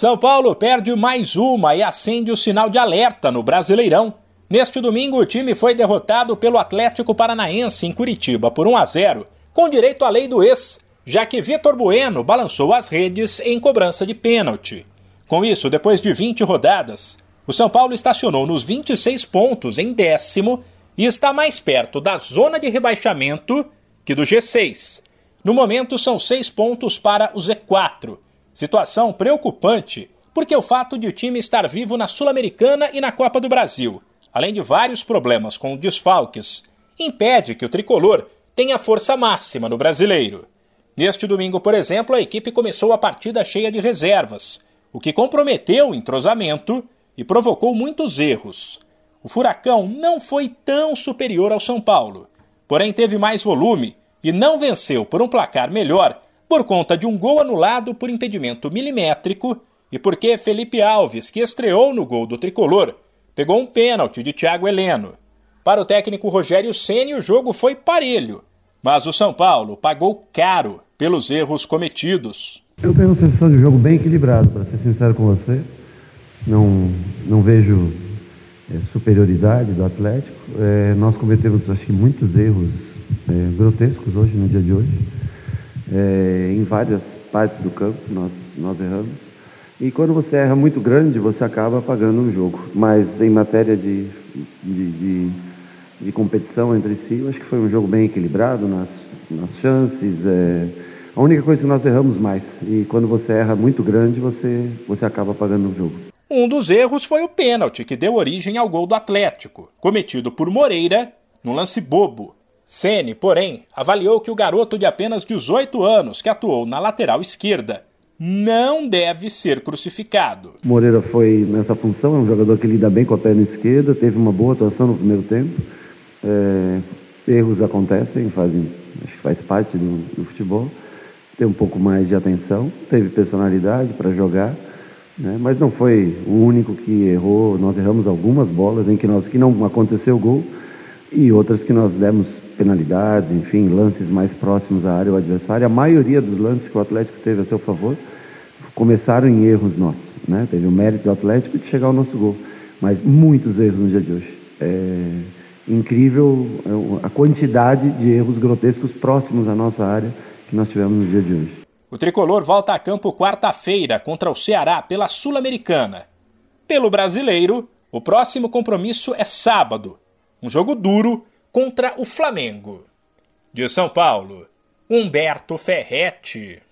São Paulo perde mais uma e acende o sinal de alerta no Brasileirão. Neste domingo, o time foi derrotado pelo Atlético Paranaense em Curitiba por 1 a 0, com direito à lei do ex, já que Vitor Bueno balançou as redes em cobrança de pênalti. Com isso, depois de 20 rodadas, o São Paulo estacionou nos 26 pontos em décimo e está mais perto da zona de rebaixamento que do G6. No momento, são seis pontos para o Z4 Situação preocupante, porque o fato de o time estar vivo na Sul-Americana e na Copa do Brasil, além de vários problemas com desfalques, impede que o tricolor tenha força máxima no brasileiro. Neste domingo, por exemplo, a equipe começou a partida cheia de reservas, o que comprometeu o entrosamento e provocou muitos erros. O Furacão não foi tão superior ao São Paulo, porém teve mais volume e não venceu por um placar melhor por conta de um gol anulado por impedimento milimétrico e porque Felipe Alves, que estreou no gol do tricolor, pegou um pênalti de Thiago Heleno. Para o técnico Rogério Ceni, o jogo foi parelho, mas o São Paulo pagou caro pelos erros cometidos. Eu tenho uma sensação de jogo bem equilibrado, para ser sincero com você. Não, não vejo é, superioridade do Atlético. É, nós cometemos, acho que, muitos erros é, grotescos hoje, no dia de hoje. É, em várias partes do campo nós, nós erramos. E quando você erra muito grande, você acaba pagando o jogo. Mas em matéria de, de, de, de, competição entre si, eu acho que foi um jogo bem equilibrado nas, nas chances. É, a única coisa que nós erramos mais. E quando você erra muito grande, você, você acaba pagando o jogo. Um dos erros foi o pênalti que deu origem ao gol do Atlético, cometido por Moreira no lance bobo. Ceni, porém, avaliou que o garoto de apenas 18 anos que atuou na lateral esquerda não deve ser crucificado. Moreira foi nessa função, é um jogador que lida bem com a perna esquerda, teve uma boa atuação no primeiro tempo. É, erros acontecem, fazem, acho que faz parte do, do futebol. Tem um pouco mais de atenção, teve personalidade para jogar, né, mas não foi o único que errou. Nós erramos algumas bolas em que, nós, que não aconteceu gol e outras que nós demos penalidades, enfim, lances mais próximos à área do adversário. A maioria dos lances que o Atlético teve a seu favor começaram em erros nossos. Né? Teve o mérito do Atlético de chegar ao nosso gol, mas muitos erros no dia de hoje. É incrível é, a quantidade de erros grotescos próximos à nossa área que nós tivemos no dia de hoje. O tricolor volta a campo quarta-feira contra o Ceará pela Sul-Americana. Pelo brasileiro, o próximo compromisso é sábado. Um jogo duro contra o Flamengo. De São Paulo, Humberto Ferretti.